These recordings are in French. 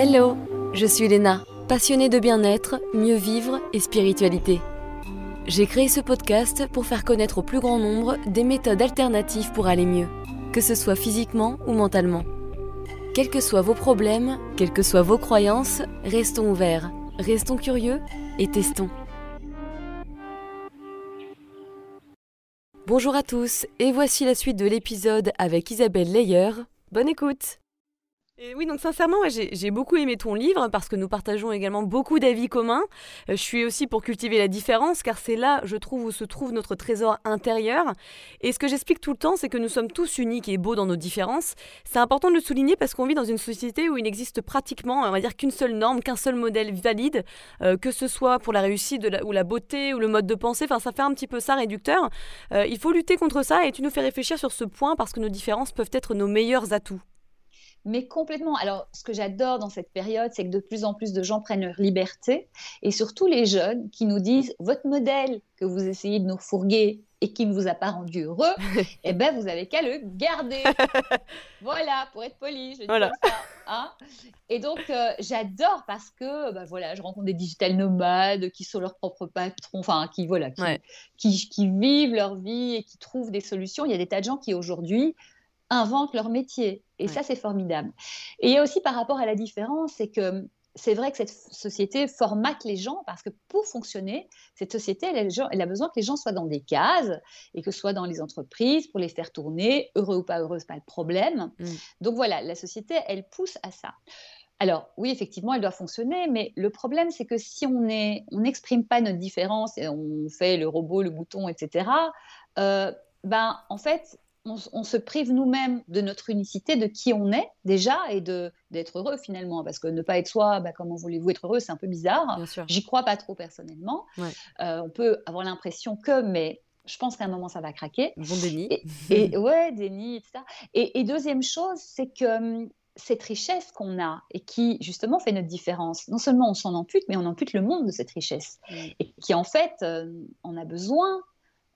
Hello, je suis Léna, passionnée de bien-être, mieux vivre et spiritualité. J'ai créé ce podcast pour faire connaître au plus grand nombre des méthodes alternatives pour aller mieux, que ce soit physiquement ou mentalement. Quels que soient vos problèmes, quelles que soient vos croyances, restons ouverts, restons curieux et testons. Bonjour à tous, et voici la suite de l'épisode avec Isabelle Leyer. Bonne écoute oui, donc sincèrement, j'ai beaucoup aimé ton livre parce que nous partageons également beaucoup d'avis communs. Euh, je suis aussi pour cultiver la différence car c'est là, je trouve, où se trouve notre trésor intérieur. Et ce que j'explique tout le temps, c'est que nous sommes tous uniques et beaux dans nos différences. C'est important de le souligner parce qu'on vit dans une société où il n'existe pratiquement, on va dire, qu'une seule norme, qu'un seul modèle valide, euh, que ce soit pour la réussite ou la beauté ou le mode de pensée. Enfin, ça fait un petit peu ça réducteur. Euh, il faut lutter contre ça et tu nous fais réfléchir sur ce point parce que nos différences peuvent être nos meilleurs atouts mais complètement. Alors, ce que j'adore dans cette période, c'est que de plus en plus de gens prennent leur liberté, et surtout les jeunes qui nous disent votre modèle que vous essayez de nous fourguer et qui ne vous a pas rendu heureux, eh ben vous avez qu'à le garder. voilà, pour être poli, je dis ça. Hein. et donc euh, j'adore parce que bah, voilà, je rencontre des digital nomades qui sont leurs propres patrons, enfin qui voilà, qui, qui, vivent leur vie et qui trouvent des solutions. Il y a des tas de gens qui aujourd'hui inventent leur métier. Et ça, c'est formidable. Et il y a aussi par rapport à la différence, c'est que c'est vrai que cette société formate les gens parce que pour fonctionner, cette société, elle, a besoin que les gens soient dans des cases et que ce soit dans les entreprises pour les faire tourner, heureux ou pas heureux, pas le problème. Mm. Donc voilà, la société, elle pousse à ça. Alors oui, effectivement, elle doit fonctionner, mais le problème, c'est que si on n'exprime pas notre différence et on fait le robot, le bouton, etc., euh, ben en fait, on, se prive nous-mêmes de notre unicité, de qui on est déjà et de d'être heureux finalement. Parce que ne pas être soi, bah, comment voulez-vous être heureux, c'est un peu bizarre. J'y crois pas trop personnellement. Euh, on peut avoir l'impression que, mais je pense qu'à un moment ça va craquer. Bon déni. Et, ouais, déni, etc. Et, deuxième chose, c'est que hum, cette richesse qu'on a et qui justement fait notre différence. Non seulement on s'en ampute, mais on ampute le monde de cette richesse. Et qui en fait, euh, on a besoin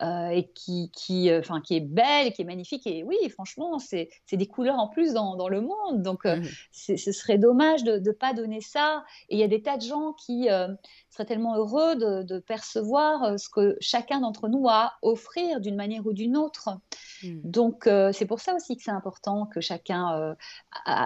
euh, et qui, qui, euh, qui est belle, qui est magnifique. Et oui, franchement, c'est des couleurs en plus dans, dans le monde. Donc, euh, mmh ce serait dommage de ne pas donner ça. Et il y a des tas de gens qui seraient tellement heureux de, de percevoir ce que chacun d'entre nous a à offrir d'une manière ou d'une autre. Mmh. Donc, c'est pour ça aussi que c'est important que chacun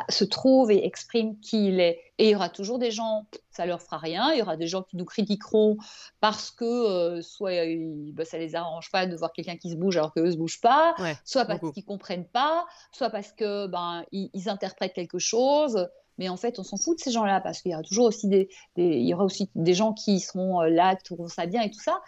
se trouve et exprime qui il est. Et il y aura toujours des gens, ça leur fera rien. Il y aura des gens qui nous critiqueront parce que euh, soit euh, bah, ça les arrange pas de voir quelqu'un qui se bouge alors qu'eux se bougent pas, soit parce qu'ils comprennent pas, soit parce que ben ils, interprètent quelque chose. Mais en fait, on s'en fout de ces gens-là parce qu'il y aura toujours aussi des, il y aura aussi des gens qui seront euh, là, qui trouveront ça bien et tout ça.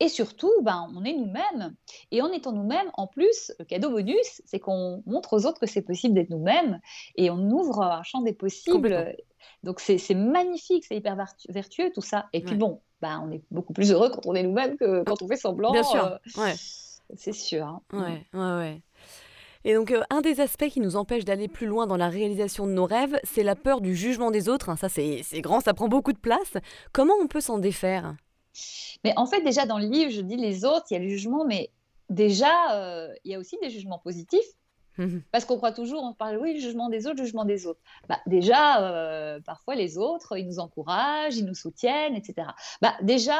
Et surtout, ben, on est nous-mêmes. Et en étant nous-mêmes, en plus, le cadeau bonus, c'est qu'on montre aux autres que c'est possible d'être nous-mêmes et on ouvre un champ des possibles. Donc c'est magnifique, c'est hyper vertueux tout ça. Et puis bon, ben, on est beaucoup plus heureux quand on est nous-mêmes que quand on fait semblant. Bien sûr, euh, ouais. c'est sûr. Hein. Ouais, ouais, ouais. Et donc, euh, un des aspects qui nous empêche d'aller plus loin dans la réalisation de nos rêves, c'est la peur du jugement des autres. Ça, c'est grand, ça prend beaucoup de place. Comment on peut s'en défaire? Mais en fait, déjà dans le livre, je dis les autres, il y a le jugement, mais déjà, euh, il y a aussi des jugements positifs. Mhm. Parce qu'on croit toujours, on parle, oui, le jugement des autres, le jugement des autres. Bah, déjà, euh, parfois, les autres, ils nous encouragent, ils nous soutiennent, etc. Bah, déjà,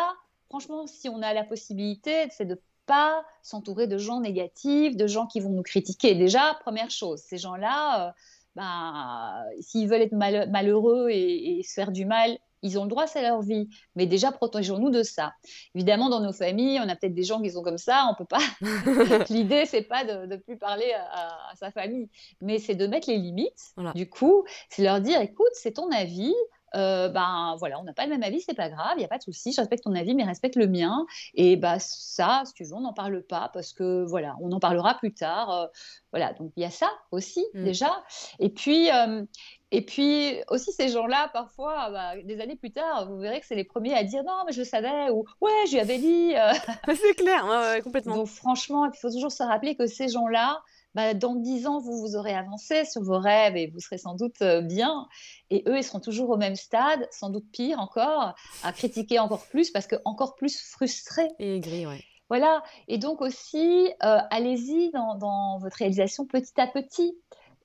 franchement, si on a la possibilité, c'est de pas s'entourer de gens négatifs, de gens qui vont nous critiquer. Déjà, première chose, ces gens-là, euh, bah, s'ils veulent être malheureux et, se faire du mal, ils ont le droit, c'est leur vie. Mais déjà, protégeons-nous de ça. Évidemment, dans nos familles, on a peut-être des gens qui sont comme ça, on peut pas. L'idée, c'est pas de ne plus parler à, sa famille, mais c'est de mettre les limites. Du coup, c'est leur dire, écoute, c'est ton avis. Euh, ben voilà, on n'a pas le même avis, c'est pas grave, il n'y a pas de souci, je respecte ton avis, mais respecte le mien. Et bah ça, si tu veux, on n'en parle pas parce que voilà, on en parlera plus tard. Euh, voilà, donc il y a ça aussi mm. déjà. Et puis, euh, et puis aussi ces gens-là, parfois, bah, des années plus tard, vous verrez que c'est les premiers à dire non, mais je le savais ou ouais, je lui avais dit. c'est clair, complètement. Donc franchement, il faut toujours se rappeler que ces gens-là, bah, dans dix ans, vous, vous aurez avancé sur vos rêves et vous serez sans doute bien. Et eux, ils seront toujours au même stade, sans doute pire encore, à critiquer encore plus parce que encore plus frustrés. Et aigris, ouais. Voilà. Et donc aussi, allez-y dans, dans, votre réalisation petit à petit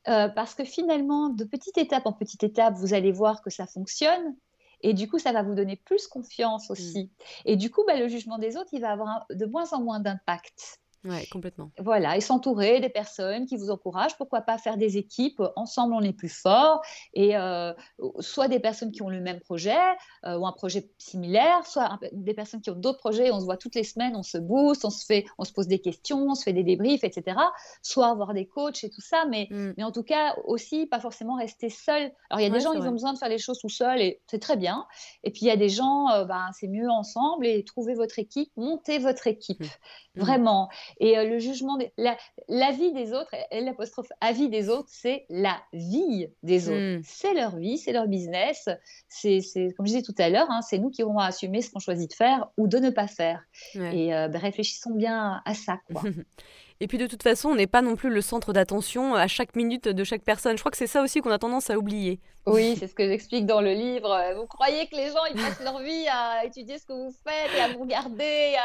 parce que finalement, de petite étape en petite étape, vous allez voir que ça fonctionne. Et du coup, ça va vous donner plus confiance mmh. aussi. Et du coup, bah, le jugement des autres, il va avoir de moins en moins d'impact. Oui, complètement. Voilà, et s'entourer des personnes qui vous encouragent. Pourquoi pas faire des équipes Ensemble, on est plus fort. Et euh, soit des personnes qui ont le même projet euh, ou un projet similaire, soit des personnes qui ont d'autres projets. On se voit toutes les semaines, on se booste, on se fait, on se pose des questions, on se fait des débriefs, etc. Soit avoir des coachs et tout ça, mais, mm. mais en tout cas aussi pas forcément rester seul. Alors il y a des gens, ils ont besoin de faire les choses tout seuls et c'est très bien. Et puis il y a des gens, euh, ben, c'est mieux ensemble et trouver votre équipe, monter votre équipe, mm. vraiment. Et euh, le jugement, la, vie des autres, l'apostrophe avis des autres, c'est la vie des autres. Hmm. C'est leur vie, c'est leur business. C'est, comme je disais tout à l'heure, hein, c'est nous qui aurons à assumer ce qu'on choisit de faire ou de ne pas faire. Et euh, ben, réfléchissons bien à ça. Quoi. Et puis de toute façon, on n'est pas non plus le centre d'attention à chaque minute de chaque personne. Je crois que c'est ça aussi qu'on a tendance à oublier. Oui, c'est ce que j'explique dans le livre. Vous croyez que les gens, ils passent leur vie à étudier ce que vous faites et à vous regarder.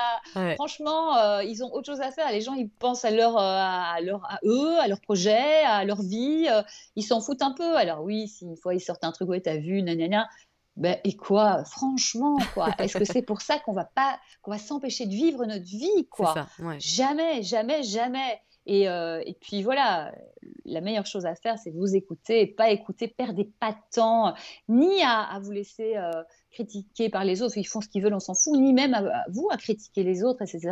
Franchement, euh, ils ont autre chose à faire. Les gens, ils pensent à, leur, euh, à, leur, à eux, à leur projet, à leur vie. Euh, ils s'en foutent un peu. Alors oui, si une fois ils sortent un truc, ouais, t'as vu, nanana. Ben, et quoi, franchement, quoi Est-ce que c'est pour ça qu'on va pas, qu'on va s'empêcher de vivre notre vie, quoi? ça, Jamais, jamais, jamais. Et, euh, et, puis voilà, la meilleure chose à faire, c'est vous écouter, pas écouter, perdez pas de temps, ni à, vous laisser euh, critiquer par les autres, ils font ce qu'ils veulent, on s'en fout, ni même à, vous à critiquer les autres, etc.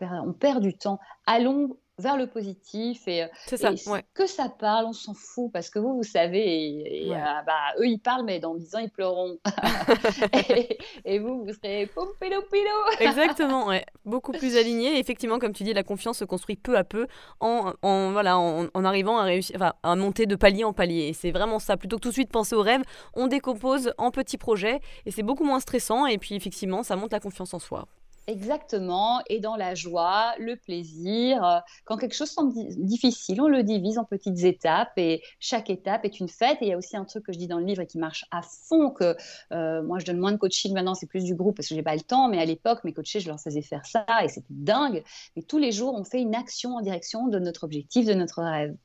On perd du temps. Allons vers le positif et, ça, que ça parle, on s'en fout parce que vous, vous savez, et, euh, bah, eux ils parlent, mais dans 10 ans ils pleureront. et, vous, vous serez pompélo Exactement, ouais. beaucoup plus aligné. effectivement, comme tu dis, la confiance se construit peu à peu en, en voilà, en, arrivant à, réussir, enfin, à monter de palier en palier. Et c'est vraiment ça. Plutôt que tout de suite penser au rêve, on décompose en petits projets et c'est beaucoup moins stressant. Et puis effectivement, ça monte la confiance en soi. Exactement, et dans la joie, le plaisir. Euh, quand quelque chose semble difficile, on le divise en petites étapes et chaque étape est une fête. Et il y a aussi un truc que je dis dans le livre et qui marche à fond, que euh, moi je donne moins de coaching maintenant, c'est plus du groupe parce que j'ai pas le temps, mais à l'époque, mes coachés, je leur faisais faire ça et c'était dingue. Mais tous les jours, on fait une action en direction de notre objectif, de notre rêve.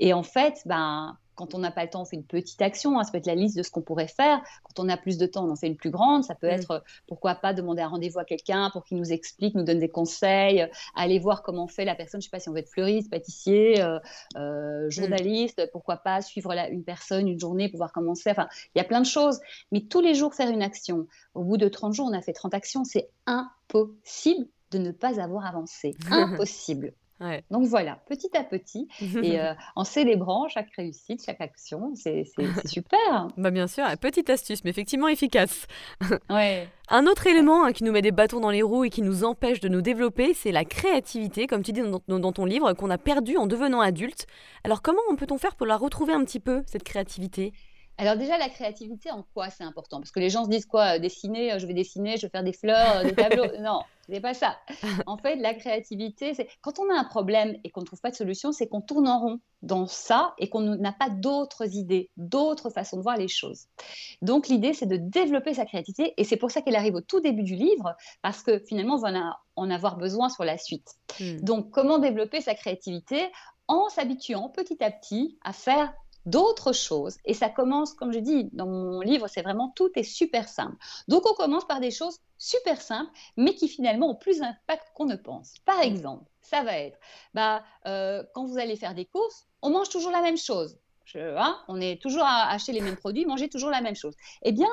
Et en fait, ben, quand on n'a pas le temps, on fait une petite action. Hein. Ça peut être la liste de ce qu'on pourrait faire. Quand on a plus de temps, on en fait une plus grande. Ça peut mm. être, pourquoi pas, demander un rendez-vous à quelqu'un pour qu'il nous explique, nous donne des conseils, aller voir comment fait la personne. Je ne sais pas si on veut être fleuriste, pâtissier, euh, euh, journaliste. Pourquoi pas suivre une personne une journée pour voir comment c'est. Enfin, il y a plein de choses. Mais tous les jours, faire une action. Au bout de 30 jours, on a fait 30 actions. C'est impossible de ne pas avoir avancé. Impossible. Donc voilà, petit à petit, et euh, en célébrant chaque réussite, chaque action, c'est super. bah bien sûr, petite astuce, mais effectivement efficace. ouais. Un autre élément hein, qui nous met des bâtons dans les roues et qui nous empêche de nous développer, c'est la créativité, comme tu dis dans, dans ton livre, qu'on a perdu en devenant adulte. Alors comment peut-on faire pour la retrouver un petit peu, cette créativité? Alors déjà, la créativité, en quoi c'est important? Parce que les gens se disent quoi? Dessiner, euh, je vais dessiner, je vais faire des fleurs, euh, des tableaux. non, c'est pas ça. En fait, la créativité, c'est quand on a un problème et qu'on ne trouve pas de solution, c'est qu'on tourne en rond dans ça et qu'on n'a pas d'autres idées, d'autres façons de voir les choses. Donc l'idée, c'est de développer sa créativité et c'est pour ça qu'elle arrive au tout début du livre parce que finalement, on va en avoir besoin sur la suite. Hmm. Donc comment développer sa créativité? En s'habituant petit à petit à faire d'autres choses. Et ça commence, comme je dis dans mon livre, c'est vraiment tout est super simple. Donc on commence par des choses super simples, mais qui finalement ont plus d'impact qu'on ne pense. Par mm. exemple, ça va être, bah, euh, quand vous allez faire des courses, on mange toujours la même chose. Hein, on est toujours à acheter les mêmes produits, manger toujours la même chose. Eh bien,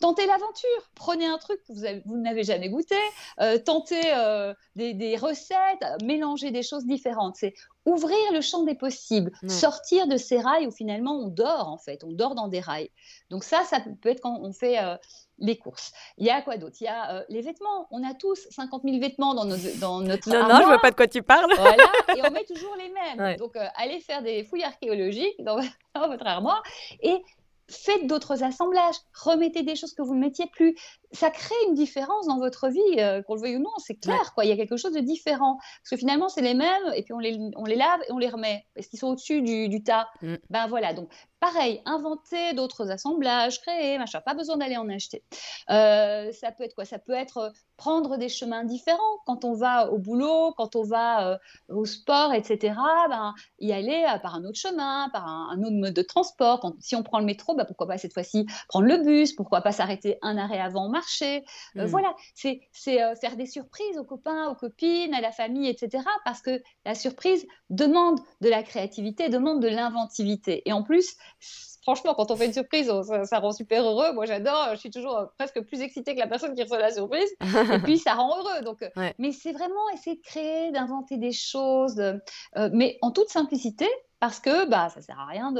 tentez l'aventure. Prenez un truc que vous, n'avez jamais goûté, euh, tentez euh, des, recettes, mélangez des choses différentes. C'est ouvrir le champ des possibles, sortir de ces rails où finalement on dort en fait, on dort dans des rails. Donc ça, ça peut être quand on fait euh, les courses. Il y a quoi d'autre? Il y a les vêtements. On a tous 50 000 vêtements dans, dans notre Non, non, je vois pas de quoi tu parles. Voilà, et on met toujours les mêmes. Donc allez faire des fouilles archéologiques dans, dans votre armoire et faites d'autres assemblages, remettez des choses que vous ne mettiez plus. Ça crée une différence dans votre vie, euh, qu'on le veuille ou non, c'est clair, quoi. Il y a quelque chose de différent. Parce que finalement, c'est les mêmes, et puis on les, on les lave et on les remet. Est-ce qu'ils sont au-dessus du, du tas mm. Ben voilà, donc pareil, inventer d'autres assemblages, créer, machin, pas besoin d'aller en acheter. Euh, ça peut être quoi? Ça peut être prendre des chemins différents. Quand on va au boulot, quand on va euh, au sport, etc., ben, y aller par un autre chemin, par un, autre mode de transport. si on prend le métro, ben, pourquoi pas cette fois-ci prendre le bus? Pourquoi pas s'arrêter un arrêt avant marcher? Euh, mm. Voilà, c'est euh, faire des surprises aux copains, aux copines, à la famille, etc. Parce que la surprise demande de la créativité, demande de l'inventivité. Et en plus, franchement, quand on fait une surprise, ça, rend super heureux. Moi, j'adore. Je suis toujours euh, presque plus excitée que la personne qui reçoit la surprise. et puis, ça rend heureux. Donc, mais c'est vraiment essayer de créer, d'inventer des choses, mais en toute simplicité, parce que bah, ça sert à rien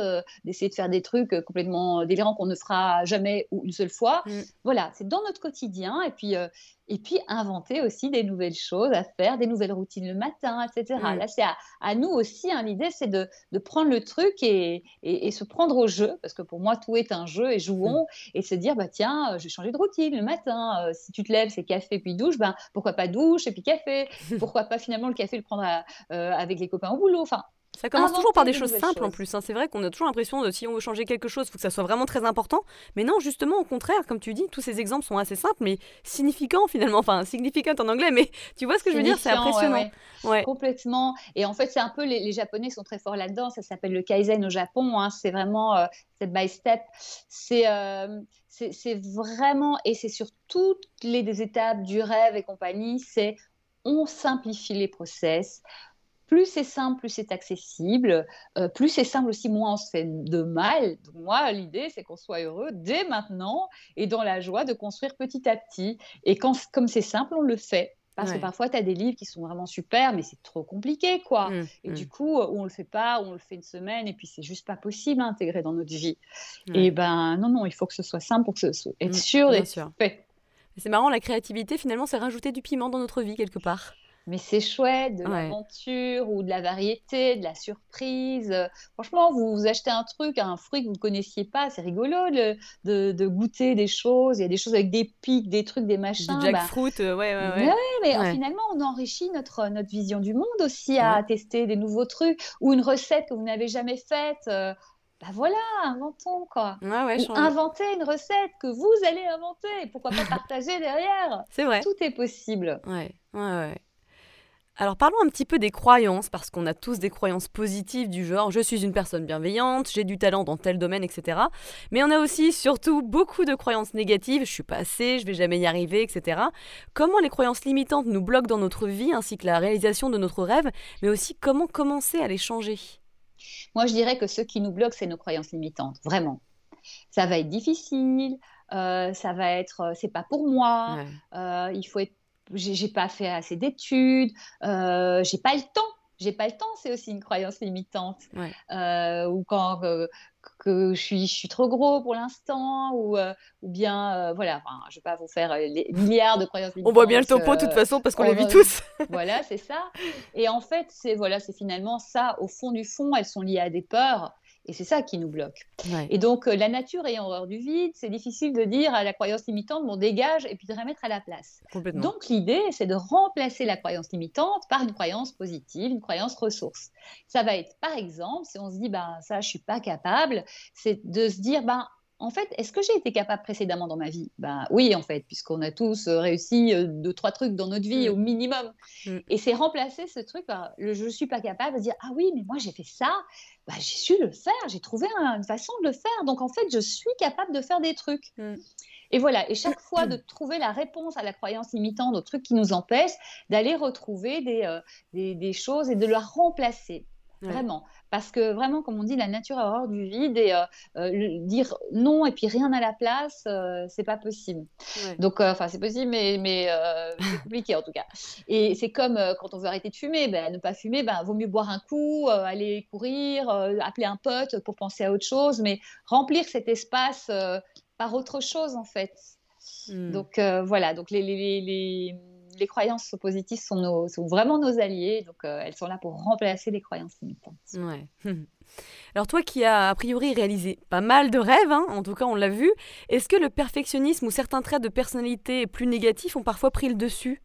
d'essayer de, faire des trucs euh, complètement euh, délirants qu'on ne fera jamais ou une seule fois. Mm. Voilà, c'est dans notre quotidien et puis, euh, et puis inventer aussi des nouvelles choses à faire, des nouvelles routines le matin, etc. Mm. Là, c'est à, nous aussi, hein, l'idée c'est de, de, prendre le truc et, et, se prendre au jeu, parce que pour moi, tout est un jeu et jouons, mm. et se dire, bah, tiens, je vais changer de routine le matin. si tu te lèves, c'est café puis douche, ben, pourquoi pas douche et puis café? Pourquoi pas finalement le café le prendre avec les copains au boulot? Enfin, ça commence toujours par des choses simples en plus. Hein. C'est vrai qu'on a toujours l'impression de si on veut changer quelque chose, il faut que ça soit vraiment très important. Mais non, justement, au contraire, comme tu dis, tous ces exemples sont assez simples, mais significants finalement. Enfin, significant en anglais, mais tu vois ce que je veux dire C'est impressionnant. Ouais, Complètement. Et en fait, c'est un peu, les, Japonais sont très forts là-dedans. Ça s'appelle le Kaizen au Japon. Hein. C'est vraiment euh, step by step. Euh, c'est. c'est vraiment, et c'est sur toutes les étapes du rêve et compagnie, c'est on simplifie les process, plus c'est simple, plus c'est accessible. Euh, plus c'est simple aussi, moins on se fait de mal. Donc moi, l'idée, c'est qu'on soit heureux dès maintenant et dans la joie de construire petit à petit. Et quand, comme c'est simple, on le fait. Parce que parfois, tu as des livres qui sont vraiment super, mais c'est trop compliqué, quoi. Mmh, et mmh. du coup, ou on le fait pas, on le fait une semaine, et puis c'est juste pas possible à intégrer dans notre vie. Et ben non, non, il faut que ce soit simple pour que ce soit, être mmh, sûr d'être fait. C'est marrant, la créativité, finalement, c'est rajouter du piment dans notre vie, quelque part mais c'est chouette, de l'aventure ou de la variété, de la surprise. Franchement, vous, achetez un truc, un fruit que vous ne connaissiez pas, c'est rigolo de, goûter des choses. Il y a des choses avec des pics, des trucs, des machins. Du jackfruit, bah... Euh, ouais, ouais, ouais. mais finalement, on enrichit notre, notre vision du monde aussi à tester des nouveaux trucs ou une recette que vous n'avez jamais faite. Euh, bah voilà, inventons quoi. Ouais, inventer une recette que vous allez inventer. Pourquoi pas partager derrière C'est vrai. Tout est possible. Ouais, ouais, ouais. Alors parlons un petit peu des croyances, parce qu'on a tous des croyances positives du genre je suis une personne bienveillante, j'ai du talent dans tel domaine, etc. Mais on a aussi surtout beaucoup de croyances négatives, je suis pas assez, je vais jamais y arriver, etc. Comment les croyances limitantes nous bloquent dans notre vie, ainsi que la réalisation de notre rêve, mais aussi comment commencer à les changer? Moi je dirais que ce qui nous bloque, c'est nos croyances limitantes, vraiment. Ça va être difficile, euh, ça va être euh, c'est pas pour moi, euh, il faut être j'ai pas fait assez d'études, euh, j'ai pas le temps. J'ai pas le temps, c'est aussi une croyance limitante. Euh, ou quand euh, que je suis, je suis trop gros pour l'instant, ou, ou bien, voilà, je vais pas vous faire les milliards de croyances limitantes. On voit bien le topo de toute façon parce qu'on les vit tous. voilà, c'est ça. Et en fait, c'est voilà, c'est finalement ça. Au fond du fond, elles sont liées à des peurs. Et c'est ça qui nous bloque. Et donc, euh, la nature ayant horreur du vide, c'est difficile de dire à la croyance limitante, bon, dégage, et puis de remettre à la place. Donc, l'idée, c'est de remplacer la croyance limitante par une croyance positive, une croyance ressource. Ça va être, par exemple, si on se dit, ben, ça, je suis pas capable, c'est de se dire, ben, en fait, est-ce que j'ai été capable précédemment dans ma vie? Ben oui, en fait, puisqu'on a tous euh, réussi euh, deux, trois trucs dans notre vie mm. au minimum. Mm. Et c'est remplacer ce truc par le je ne suis pas capable de dire Ah oui, mais moi j'ai fait ça, ben, j'ai su le faire, j'ai trouvé une façon de le faire. Donc en fait, je suis capable de faire des trucs. Mm. Et voilà, et chaque fois de trouver la réponse à la croyance limitante, au truc qui nous empêche, d'aller retrouver des, euh, des, des, choses et de la remplacer. Vraiment. Parce que vraiment, comme on dit, la nature a horreur du vide et euh, euh, dire non et puis rien à la place, euh, c'est pas possible. Donc, enfin, c'est possible, mais, mais c'est compliqué en tout cas. Et c'est comme quand on veut arrêter de fumer, ben, ne pas fumer, ben, vaut mieux boire un coup, aller courir, appeler un pote pour penser à autre chose, mais remplir cet espace par autre chose en fait. Hmm. Donc voilà, donc les, les les croyances positives sont, vraiment nos alliés, donc elles sont là pour remplacer les croyances limitantes. Ouais. Alors toi qui as a priori réalisé pas mal de rêves, hein, en tout cas on l'a vu, est-ce que le perfectionnisme ou certains traits de personnalité plus négatifs ont parfois pris le dessus?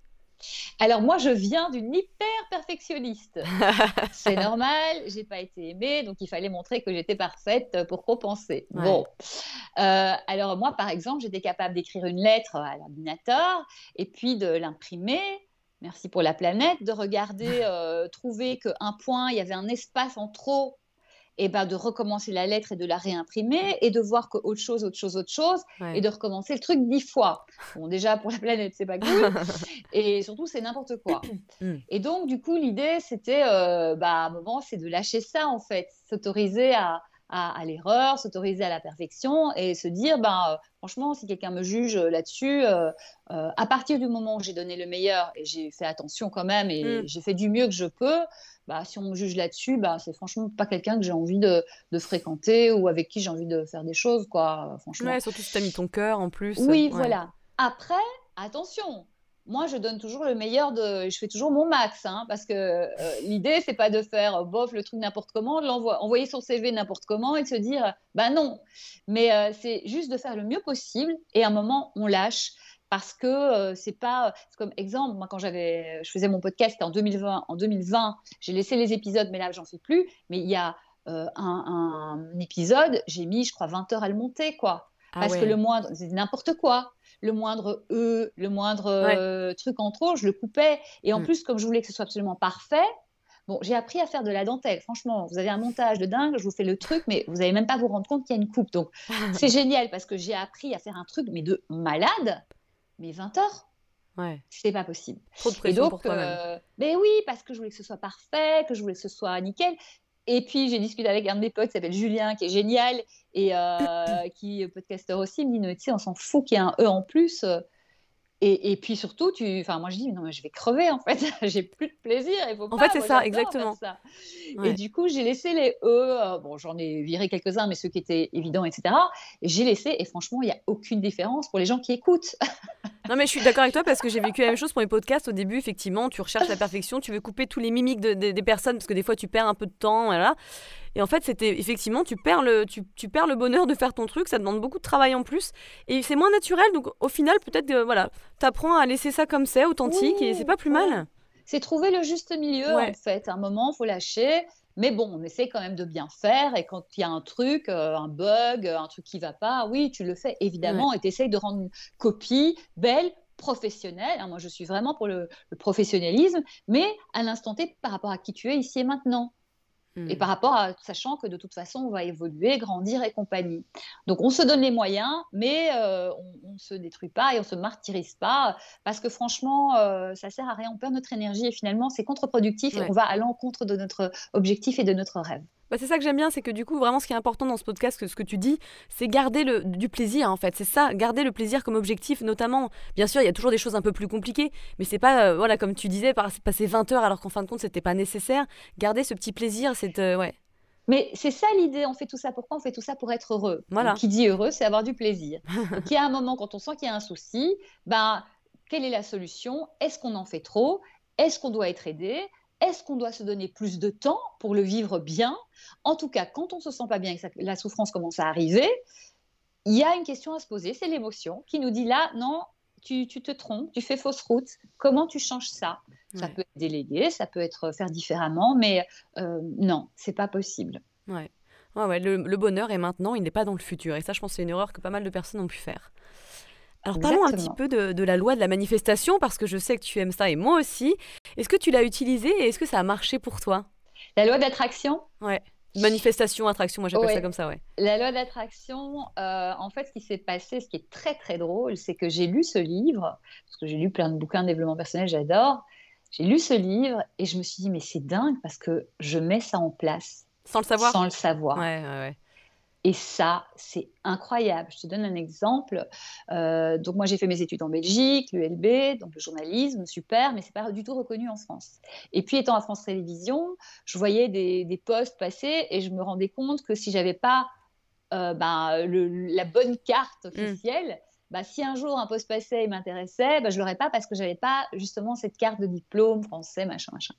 Alors moi, je viens d'une hyper perfectionniste. c'est normal, j'ai pas été aimée, donc il fallait montrer que j'étais parfaite pour compenser. Bon, euh, alors moi, par exemple, j'étais capable d'écrire une lettre à l'ordinateur et puis de l'imprimer. Merci pour la planète, de regarder, euh, trouver qu'un point, il y avait un espace en trop et ben de recommencer la lettre et de la réimprimer et de voir que autre chose, autre chose, autre chose et de recommencer le truc dix fois. Bon, déjà pour la planète, c'est pas cool et surtout c'est n'importe quoi. Mm. et donc du coup l'idée c'était, euh, bah, à un moment c'est de lâcher ça en fait, s'autoriser à, à, l'erreur, s'autoriser à la perfection et se dire, ben, euh, franchement, si quelqu'un me juge là-dessus, euh, à partir du moment où j'ai donné le meilleur et j'ai fait attention quand même et mm. j'ai fait du mieux que je peux, bah, si on me juge là-dessus, bah, c'est franchement pas quelqu'un que j'ai envie de, fréquenter ou avec qui j'ai envie de faire des choses, quoi, franchement. Ouais, surtout si tu as mis ton cœur en plus. Oui, voilà. Après, attention, moi, je donne toujours le meilleur de. Je fais toujours mon max, hein, parce que euh, l'idée, c'est pas de faire euh, bof le truc n'importe comment, de envoyer son CV n'importe comment et de se dire, bah non. Mais euh, c'est juste de faire le mieux possible et à un moment, on lâche parce que euh, c'est pas comme exemple moi quand j'avais je faisais mon podcast en 2020 en 2020 j'ai laissé les épisodes mais là j'en fais plus mais il y a euh, un, épisode j'ai mis je crois 20 heures à le monter quoi ah parce que le moindre c'est n'importe quoi le moindre e le moindre euh, truc en trop je le coupais et en mm. plus comme je voulais que ce soit absolument parfait Bon, j'ai appris à faire de la dentelle. Franchement, vous avez un montage de dingue, je vous fais le truc, mais vous n'allez même pas vous rendre compte qu'il y a une coupe. Donc, c'est génial parce que j'ai appris à faire un truc, mais de malade mais 20 heures. Ouais. C'est pas possible. Trop de pression pour toi-même. Euh, mais oui, parce que je voulais que ce soit parfait, que je voulais que ce soit nickel. Et puis, j'ai discuté avec un de mes potes qui s'appelle Julien, qui est génial, et euh, qui est podcasteur aussi. Il me dit, tu sais, on s'en fout qu'il y ait un E en plus. Et, et, puis surtout, tu, enfin moi je dis non mais je vais crever en fait, j'ai plus de plaisir. Il faut en fait c'est ça exactement. Ça. Et du coup j'ai laissé les E, euh, bon j'en ai viré quelques uns mais ceux qui étaient évidents etc. J'ai laissé et franchement il n'y a aucune différence pour les gens qui écoutent. non mais je suis d'accord avec toi parce que j'ai vécu la même chose pour mes podcasts. Au début effectivement tu recherches la perfection, tu veux couper tous les mimiques des personnes parce que des fois tu perds un peu de temps voilà. Et en fait, c'était effectivement, tu perds, le, tu, tu, perds le bonheur de faire ton truc, ça demande beaucoup de travail en plus. Et c'est moins naturel, donc au final, peut-être, voilà, apprends à laisser ça comme c'est, authentique, et c'est pas plus mal. C'est trouver le juste milieu, en fait. À un moment, il faut lâcher. Mais bon, on essaie quand même de bien faire. Et quand il y a un truc, euh, un bug, un truc qui va pas, oui, tu le fais évidemment. Et tu essayes de rendre une copie belle, professionnelle. moi, je suis vraiment pour le, le professionnalisme, mais à l'instant T par rapport à qui tu es ici et maintenant. Et hmm. par rapport à sachant que de toute façon, on va évoluer, grandir et compagnie. Donc, on se donne les moyens, mais euh, on ne se détruit pas et on se martyrise pas parce que franchement, euh, ça sert à rien. On perd notre énergie et finalement, c'est contre-productif et on va à l'encontre de notre objectif et de notre rêve. Bah, c'est ça que j'aime bien, c'est que du coup, vraiment, ce qui est important dans ce podcast, que ce que tu dis, c'est garder le, du plaisir, en fait. C'est ça, garder le plaisir comme objectif, notamment. Bien sûr, il y a toujours des choses un peu plus compliquées, mais c'est pas, euh, voilà, comme tu disais, passer 20 heures alors qu'en fin de compte, c'était pas nécessaire. Garder ce petit plaisir, c'est. Euh, ouais. Mais c'est ça l'idée, on fait tout ça pourquoi On fait tout ça pour être heureux? Voilà. qui dit heureux, c'est avoir du plaisir. Donc, il y a un moment, quand on sent qu'il y a un souci, ben, quelle est la solution? Est-ce qu'on en fait trop? Est-ce qu'on doit être aidé? Est-ce qu'on doit se donner plus de temps pour le vivre bien? En tout cas, quand on ne se sent pas bien et que la souffrance commence à arriver, il y a une question à se poser, c'est l'émotion qui nous dit là, non, tu, te trompes, tu fais fausse route, comment tu changes ça? Ça peut être délégué, ça peut être faire différemment, mais euh, non, c'est pas possible. Ouais. Ouais, le, le, bonheur est maintenant, il n'est pas dans le futur. Et ça, je pense, c'est une erreur que pas mal de personnes ont pu faire. Alors parlons un petit peu de, la loi de la manifestation, parce que je sais que tu aimes ça et moi aussi. Est-ce que tu l'as utilisée et est-ce que ça a marché pour toi? La loi d'attraction? Ouais. Manifestation, attraction, moi j'appelle ça comme ça, ouais. La loi d'attraction, euh, en fait, ce qui s'est passé, ce qui est très très drôle, c'est que j'ai lu ce livre, parce que j'ai lu plein de bouquins de développement personnel, j'adore. J'ai lu ce livre et je me suis dit, mais c'est dingue parce que je mets ça en place. Sans le savoir Sans le savoir. Ouais, ouais, ouais. Et ça, c'est incroyable. Je te donne un exemple. Euh, donc moi, j'ai fait mes études en Belgique, l'ULB, donc le journalisme, super, mais c'est pas du tout reconnu en France. Et puis étant à France Télévisions, je voyais des, des postes passer et je me rendais compte que si j'avais pas euh, ben, la bonne carte mmh. Bah, si un jour un poste passait et m'intéressait, bah, je l'aurais pas parce que j'avais pas justement cette carte de diplôme français, machin, machin.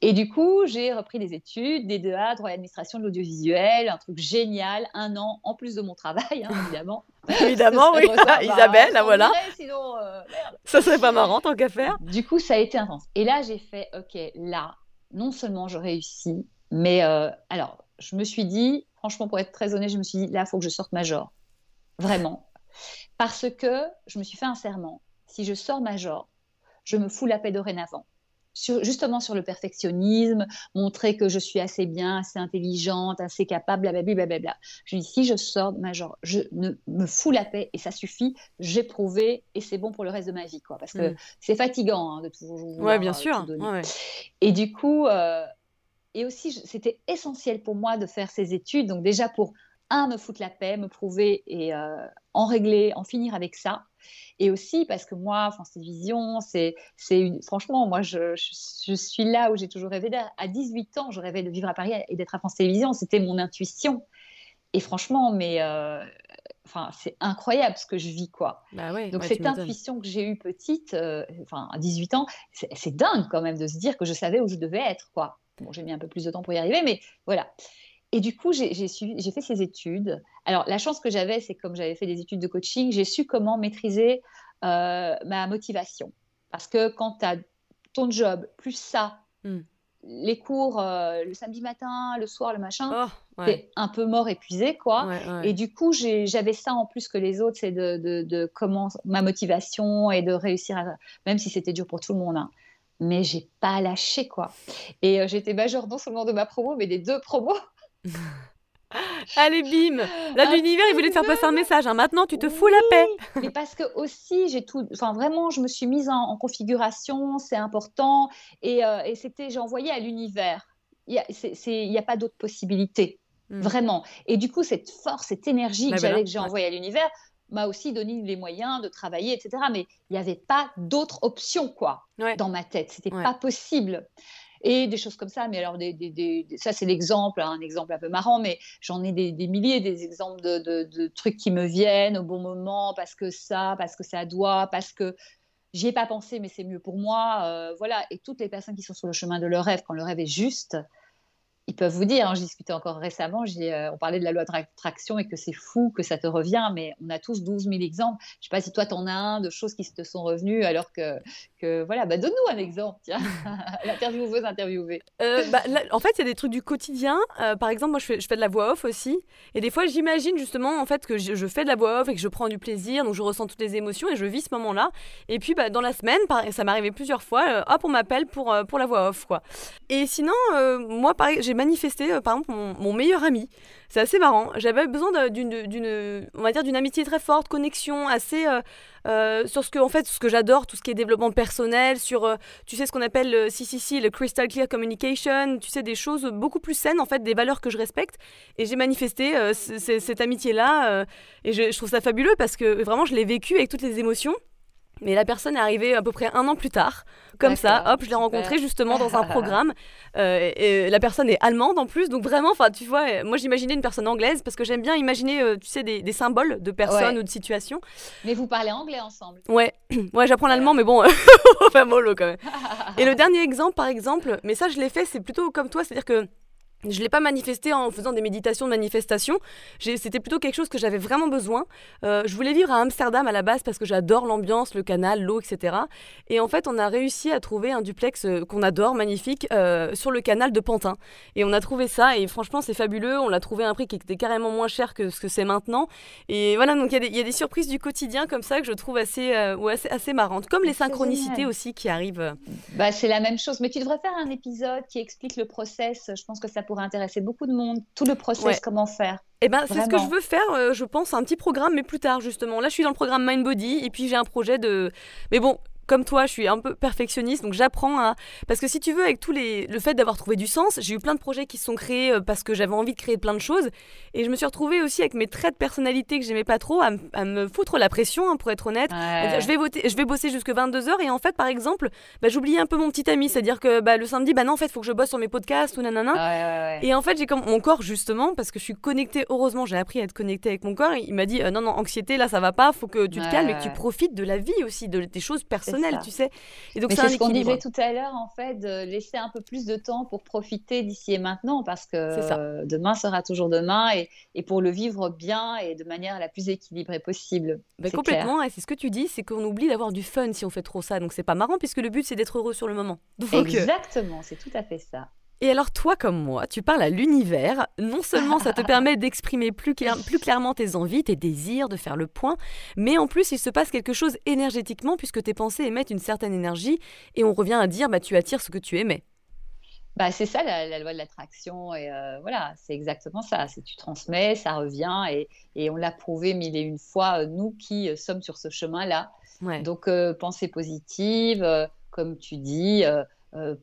Et du coup, j'ai repris des études, des 2A, droit et administration de l'audiovisuel, un truc génial, un an en plus de mon travail, hein, évidemment. évidemment, oui. Isabelle, là, voilà. Sinon, euh, Ça serait pas marrant tant qu'à faire. Du coup, ça a été intense. Et là, j'ai fait, ok, là, non seulement je réussis, mais euh, alors, je me suis dit, franchement, pour être très honnête, je me suis dit, là, il faut que je sorte major. Vraiment. Parce que je me suis fait un serment. Si je sors major, je me fous la paix dorénavant. Sur, justement sur le perfectionnisme, montrer que je suis assez bien, assez intelligente, assez capable, blablabla. Bla, Je dis, si je sors major, je ne me fous la paix et ça suffit, j'ai prouvé et c'est bon pour le reste de ma vie. Quoi, parce que mm. c'est fatigant hein, de toujours Ouais, bien euh, sûr. Et du coup, euh, et aussi, c'était essentiel pour moi de faire ces études. Donc déjà pour un, me foutre la paix, me prouver et euh, en régler, en finir avec ça. Et aussi parce que moi, France Télévisions, c'est, franchement, moi, je, je, suis là où j'ai toujours rêvé d'être. À 18 ans, je rêvais de vivre à Paris et d'être à France Télévisions. C'était mon intuition. Et franchement, mais euh, enfin, c'est incroyable ce que je vis, quoi. Bah Donc cette intuition que j'ai eue petite, euh, enfin à 18 ans, c'est, c'est dingue quand même de se dire que je savais où je devais être, quoi. Bon, j'ai mis un peu plus de temps pour y arriver, mais voilà. Et du coup, j'ai fait ces études. Alors, la chance que j'avais, c'est comme j'avais fait des études de coaching, j'ai su comment maîtriser euh, ma motivation. Parce que quand tu as ton job, plus ça, hmm. les cours euh, le samedi matin, le soir, le machin, oh, t'es un peu mort, épuisé, quoi. Et du coup, j'avais ça en plus que les autres, c'est de, de, comment ma motivation et de réussir, à, même si c'était dur pour tout le monde. Hein, mais j'ai pas lâché, quoi. Et euh, j'étais major non seulement de ma promo, mais des deux promos. Allez, bim Là, ah, l'univers, il voulait te faire passer un message. Hein. Maintenant, tu te fous la paix. Mais parce que aussi, j'ai tout. Enfin, vraiment, je me suis mise en, configuration, c'est important. Et, euh, et c'était, j'ai envoyé à l'univers. Il n'y a, a, pas d'autre possibilité. Hmm. Vraiment. Et du coup, cette force, cette énergie que j'ai envoyée à l'univers m'a aussi donné les moyens de travailler, etc. Mais il n'y avait pas d'autre option, quoi, dans ma tête. C'était pas possible et des choses comme ça. Mais alors, ça, c'est l'exemple, un exemple un peu marrant, mais j'en ai des, milliers, des exemples de, trucs qui me viennent au bon moment, parce que ça, parce que ça doit, parce que j'y ai pas pensé, mais c'est mieux pour moi. Euh, voilà. Et toutes les personnes qui sont sur le chemin de leur rêve, quand le rêve est juste, ils peuvent vous dire, hein, je discutais encore récemment, euh, on parlait de la loi de rétraction et que c'est fou que ça te revient, mais on a tous 12 000 exemples. Je ne sais pas si toi, tu en as un de choses qui te sont revenues alors que, voilà, bah, donne-nous un exemple, tiens, l'intervieweuse interviewée. Euh, bah, en fait, il y a des trucs du quotidien. Euh, par exemple, moi, je fais, de la voix off aussi. Et des fois, j'imagine justement en fait que je, fais de la voix off et que je prends du plaisir, donc je ressens toutes les émotions et je vis ce moment-là. Et puis, bah, dans la semaine, ça m'est arrivé plusieurs fois, hop, on m'appelle pour, pour la voix off, quoi. Et sinon, moi, j'ai manifesté, euh, par exemple, mon, meilleur ami. C'est assez marrant. J'avais besoin d'une, on va dire, d'une amitié très forte, connexion assez euh, euh, sur ce que, en fait, ce que j'adore, tout ce qui est développement personnel, sur, tu sais, ce qu'on appelle le CCC, le Crystal Clear Communication, tu sais, des choses beaucoup plus saines, en fait, des valeurs que je respecte. Et j'ai manifesté cette amitié-là, et je, je trouve ça fabuleux parce que vraiment, je l'ai vécu avec toutes les émotions. Mais la personne est arrivée à peu près un an plus tard. Comme ça, hop, je l'ai rencontrée justement dans un programme. Euh, et la personne est allemande en plus. Donc vraiment, enfin, tu vois, moi j'imaginais une personne anglaise parce que j'aime bien imaginer, euh, tu sais, des, symboles de personnes ou de situations. Mais vous parlez anglais ensemble Ouais, ouais j'apprends l'allemand, mais bon, enfin mollo quand même. et le dernier exemple, par exemple, mais ça je l'ai fait, c'est plutôt comme toi, c'est-à-dire que je ne l'ai pas manifesté en faisant des méditations de manifestation. C'était plutôt quelque chose que j'avais vraiment besoin. Euh, je voulais vivre à Amsterdam à la base parce que j'adore l'ambiance, le canal, l'eau, etc. Et en fait, on a réussi à trouver un duplex euh, qu'on adore, magnifique, euh, sur le canal de Pantin. Et on a trouvé ça et franchement, c'est fabuleux. On l'a trouvé à un prix qui était carrément moins cher que ce que c'est maintenant. Et voilà, donc il y, a des surprises du quotidien comme ça que je trouve assez, assez, assez marrantes. Comme les synchronicités aussi qui arrivent. Bah, c'est la même chose. Mais tu devrais faire un épisode qui explique le process. Je pense que ça pourrait intéresser beaucoup de monde, tout le process, comment faire. Eh ben, c'est ce que je veux faire, euh, je pense, un petit programme, mais plus tard, justement. Là, je suis dans le programme Mind Body, et puis j'ai un projet de. Mais bon, comme toi, je suis un peu perfectionniste, donc j'apprends à. Parce que si tu veux, avec tous les. Le fait d'avoir trouvé du sens, j'ai eu plein de projets qui se sont créés euh, parce que j'avais envie de créer plein de choses. Et je me suis retrouvée aussi avec mes traits de personnalité que j'aimais pas trop à, me foutre la pression, hein, pour être honnête. je, vais voter, je vais bosser jusque 22h et en fait, par exemple, bah, j'oubliais un peu mon petit ami. C'est-à-dire que bah, le samedi, bah non, en fait, il faut que je bosse sur mes podcasts ou nanana. et en fait, j'ai comme mon corps, justement, parce que je suis connectée, heureusement, j'ai appris à être connectée avec mon corps. Il m'a dit euh, non, non, anxiété, là, ça va pas, faut que tu te calmes et que tu profites de la vie aussi, de tes choses personnelles, tu sais. Et donc, c'est ce qu'on disait tout à l'heure, en fait, de laisser un peu plus de temps pour profiter d'ici et maintenant, parce que demain sera toujours demain, et, et, pour le vivre bien et de manière la plus équilibrée possible. Mais complètement, et c'est ce que tu dis, c'est qu'on oublie d'avoir du fun si on fait trop ça, donc c'est pas marrant, puisque le but, c'est d'être heureux sur le moment. Euh, Exactement, c'est tout à fait ça. Et alors toi comme moi, tu parles à l'univers. Non seulement ça te permet d'exprimer plus, plus, clairement tes envies, tes désirs, de faire le point, mais en plus il se passe quelque chose énergétiquement puisque tes pensées émettent une certaine énergie et on revient à dire bah tu attires ce que tu émets. Bah, c'est ça la, loi de l'attraction et euh, voilà, c'est exactement ça. C'est tu transmets, ça revient et, et on l'a prouvé mille et une fois euh, nous qui euh, sommes sur ce chemin-là. Donc pensée positive, comme tu dis euh,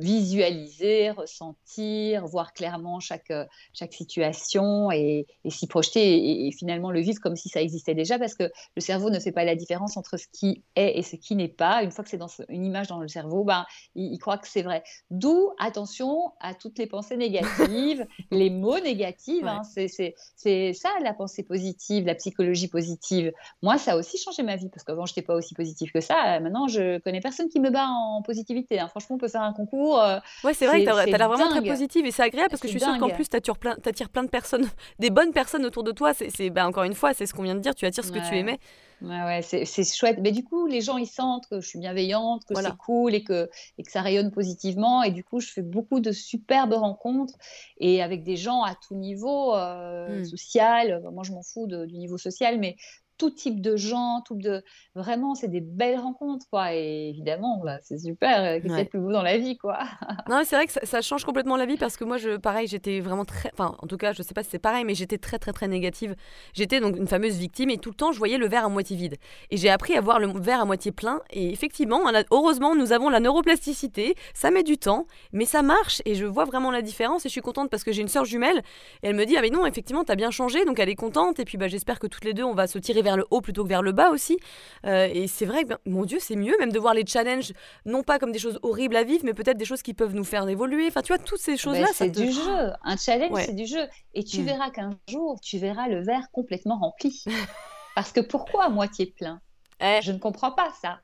visualiser, ressentir, voir clairement chaque, euh, chaque situation et, s'y projeter et, finalement le vivre comme si ça existait déjà parce que le cerveau ne fait pas la différence entre ce qui est et ce qui n'est pas. Une fois que c'est dans une image dans le cerveau, ben, il, croit que c'est vrai. D'où attention à toutes les pensées négatives, les mots négatifs. Hein. c'est ça la pensée positive, la psychologie positive. Moi, ça a aussi changé ma vie parce qu'avant, je n'étais pas aussi positive que ça. Maintenant, je connais personne qui me bat en positivité. Hein. Franchement, on peut faire un concours. Euh, ouais, c'est vrai tu as l'air vraiment très positive et c'est agréable parce que je suis sûre qu'en plus, tu attires plein, plein de personnes, des bonnes personnes autour de toi. C'est bah, encore une fois, c'est ce qu'on vient de dire, tu attires ce que tu aimais. Ouais, ouais c'est chouette. Mais du coup, les gens, ils sentent que je suis bienveillante, que c'est cool et que, et que ça rayonne positivement. Et du coup, je fais beaucoup de superbes rencontres et avec des gens à tout niveau euh, hmm. social. Moi, je m'en fous du niveau social, mais tout type de gens, tout de vraiment c'est des belles rencontres quoi. Et évidemment bah, c'est super euh, qu'est-ce plus beau dans la vie quoi. non c'est vrai que ça, change complètement la vie parce que moi je pareil j'étais vraiment très enfin en tout cas je sais pas si c'est pareil mais j'étais très très très négative. J'étais donc une fameuse victime et tout le temps je voyais le verre à moitié vide. Et j'ai appris à voir le verre à moitié plein et effectivement heureusement nous avons la neuroplasticité, ça met du temps mais ça marche et je vois vraiment la différence et je suis contente parce que j'ai une sœur jumelle et elle me dit ah mais non effectivement tu as bien changé donc elle est contente et puis bah, j'espère que toutes les deux on va se tirer vers le haut plutôt que vers le bas aussi. Euh, et c'est vrai que, ben, mon Dieu, c'est mieux même de voir les challenges, non pas comme des choses horribles à vivre, mais peut-être des choses qui peuvent nous faire évoluer. Enfin, tu vois, toutes ces ben, choses-là. c'est du jeu. Un challenge, c'est du jeu. Et tu mm. verras qu'un jour, tu verras le verre complètement rempli. Parce que pourquoi à moitié plein? Eh. Je ne comprends pas ça.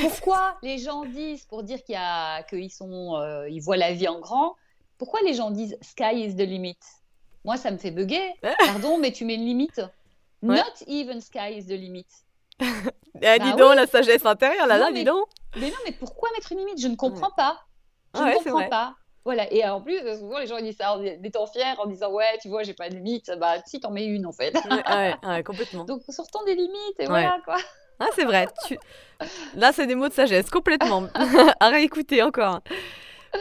Pourquoi les gens disent, pour dire qu'il y a, qu'ils sont, euh, ils voient la vie en grand, pourquoi les gens disent sky is the limit Moi, ça me fait bugger. Eh. Pardon, mais tu mets une limite. Not even sky is the limit. ah, dis donc, la sagesse intérieure, là, là, dis donc. Mais non, mais pourquoi mettre une limite? Je ne comprends pas. Je ne comprends pas. Voilà, et en plus, souvent les gens disent ça en étant fiers, en disant ouais, tu vois, j'ai pas de limite. Bah, si, t'en mets une en fait. ouais, ouais, complètement. Donc, sortons des limites et voilà quoi. Ah, c'est vrai. Tu... Là, c'est des mots de sagesse, complètement. à réécouter encore.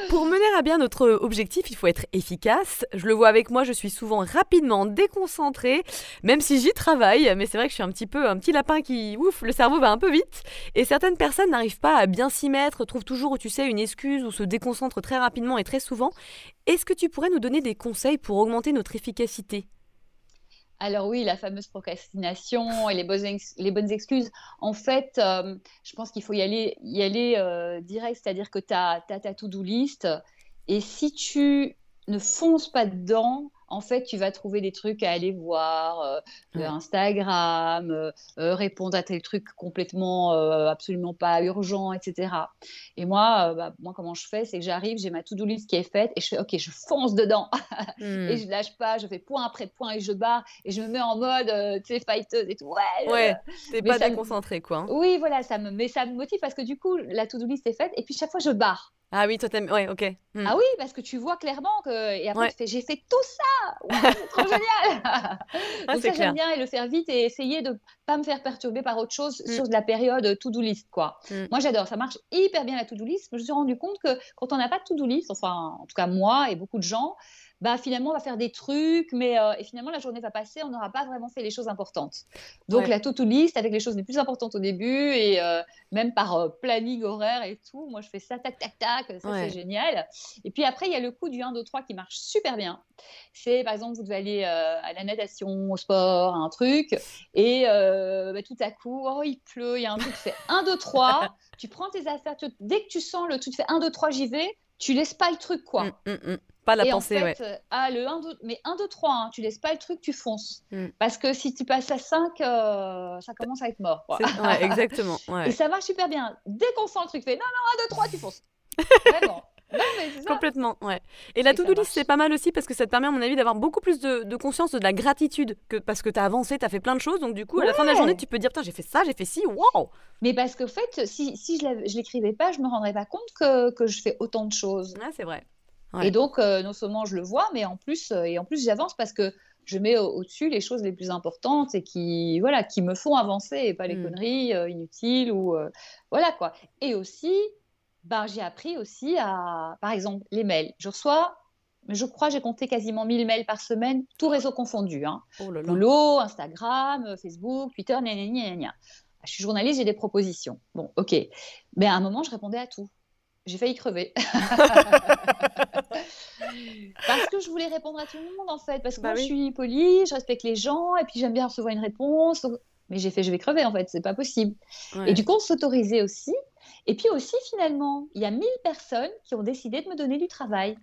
Pour mener à bien notre objectif, il faut être efficace. Je le vois avec moi, je suis souvent rapidement déconcentrée, même si j'y travaille. Mais c'est vrai que je suis un petit peu un petit lapin qui, ouf, le cerveau va un peu vite. Et certaines personnes n'arrivent pas à bien s'y mettre, trouvent toujours, tu sais, une excuse ou se déconcentrent très rapidement et très souvent. Est-ce que tu pourrais nous donner des conseils pour augmenter notre efficacité? Alors oui, la fameuse procrastination et les bonnes, excuses. En fait, euh, je pense qu'il faut y aller, y aller euh, direct, c'est-à-dire que tu as, ta to-do list. Et si tu ne fonces pas dedans, en fait, tu vas trouver des trucs à aller voir, euh, Instagram, euh, euh, répondre à tel truc complètement, absolument pas urgent, etc. Et moi, bah, moi, comment je fais, c'est que j'arrive, j'ai ma to-do list qui est faite et je fais, ok, je fonce dedans et hmm. je lâche pas, je fais point après point et je barre et je me mets en mode, tu sais, fighteuse et tout. Ouais, ouais t'es pas déconcentré, quoi. Hein. Oui, voilà, ça me, mais ça me motive parce que du coup, la to-do list est faite et puis chaque fois, je barre. Ah oui, toi t'aimes. Ouais, ok. Hmm. Ah oui, parce que tu vois clairement que. Et après, tu fais j'ai fait tout ça C'est trop génial ah, Donc, ça, j'aime bien et le faire vite et essayer de pas me faire perturber par autre chose hmm. sur de la période to-do list, quoi. Hmm. Moi, j'adore. Ça marche hyper bien la to-do list. Je me suis rendu compte que quand on n'a pas de to-do list, enfin, en tout cas, moi et beaucoup de gens, bah finalement on va faire des trucs, mais et finalement la journée va passer, on n'aura pas vraiment fait les choses importantes. Donc la to-do list avec les choses les plus importantes au début et même par planning horaire et tout, moi je fais ça tac tac tac, ça c'est génial. Et puis après il y a le coup du 1 2 3 qui marche super bien. C'est par exemple vous devez aller à la natation, au sport, un truc et bah, tout à coup oh il pleut, il y a un truc, tu fais 1 2 3, tu prends tes affaires, dès que tu sens le truc, tu fais 1 2 3 j'y vais tu laisses pas le truc, quoi. Mmh, mmh, mmh. Pas la pensée, en fait, ouais. ah, le 1, 2, mais 1, 2, 3, hein, tu laisses pas le truc, tu fonces. Parce que si tu passes à 5, euh, ça commence à être mort. Quoi. Ouais, exactement. Ouais. Et ça marche super bien. Dès qu'on sent le truc, fait non, non, 1, 2, 3, tu fonces. Vraiment. Non, mais ça. Complètement, ouais. Et la to-do list, c'est pas mal aussi parce que ça te permet, à mon avis, d'avoir beaucoup plus de, de, conscience de la gratitude que parce que tu as avancé, tu as fait plein de choses. Donc, du coup, à la fin de la journée, tu peux dire Putain, j'ai fait ça, j'ai fait ci, waouh Mais parce qu'en fait, si, si je l'écrivais pas, je me rendrais pas compte que, que je fais autant de choses. Ah, c'est vrai. Et donc, euh, non seulement je le vois, mais en plus, euh, et en plus j'avance parce que je mets au-dessus les choses les plus importantes et qui, voilà, qui me font avancer et pas les mm. conneries euh, inutiles ou voilà quoi. Et aussi, ben, j'ai appris aussi à, par exemple, les mails. Je reçois, je crois, j'ai compté quasiment 1000 mails par semaine, tout réseau confondu. Hein. Oh Boulot, Instagram, Facebook, Twitter, gna, gna, gna, Je suis journaliste, j'ai des propositions. Bon, ok. Mais à un moment, je répondais à tout j'ai failli crever. parce que je voulais répondre à tout le monde, en fait. Parce que bah moi, je suis polie, je respecte les gens, et puis j'aime bien recevoir une réponse. Mais j'ai fait, je vais crever, en fait, c'est pas possible. Et du coup, on s'autorisait aussi. Et puis aussi, finalement, il y a 1000 personnes qui ont décidé de me donner du travail.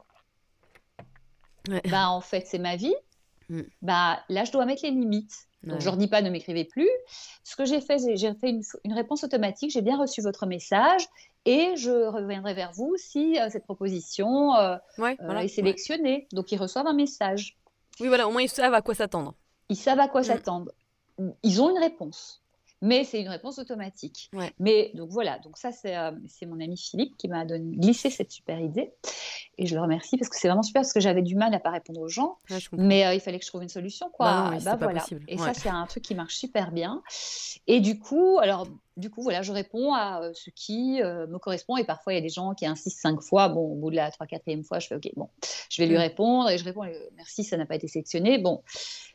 Bah, en fait, c'est ma vie. Mm. Bah, là, je dois mettre les limites. Donc, je leur dis pas ne m'écrivez plus. Ce que j'ai fait, j'ai fait une, une, réponse automatique. J'ai bien reçu votre message et je reviendrai vers vous si euh, cette proposition euh, euh, est sélectionnée. Donc, ils reçoivent un message. Oui, voilà, au moins ils savent à quoi s'attendre. Ils savent à quoi mm. s'attendre. Ils ont une réponse mais c'est une réponse automatique. Mais donc voilà, donc ça c'est mon ami Philippe qui m'a glissé cette super idée et je le remercie parce que c'est vraiment super parce que j'avais du mal à pas répondre aux gens, mais il fallait que je trouve une solution quoi. Bah bah voilà. Et ça c'est un truc qui marche super bien. Et du coup, alors du coup, voilà, je réponds à euh, ce qui euh, me correspond. Et parfois, il y a des gens qui insistent cinq fois. Bon, au bout de la trois, quatrième fois, je fais OK, bon, je vais lui mm. répondre. Et je réponds merci, ça n'a pas été sélectionné. Bon.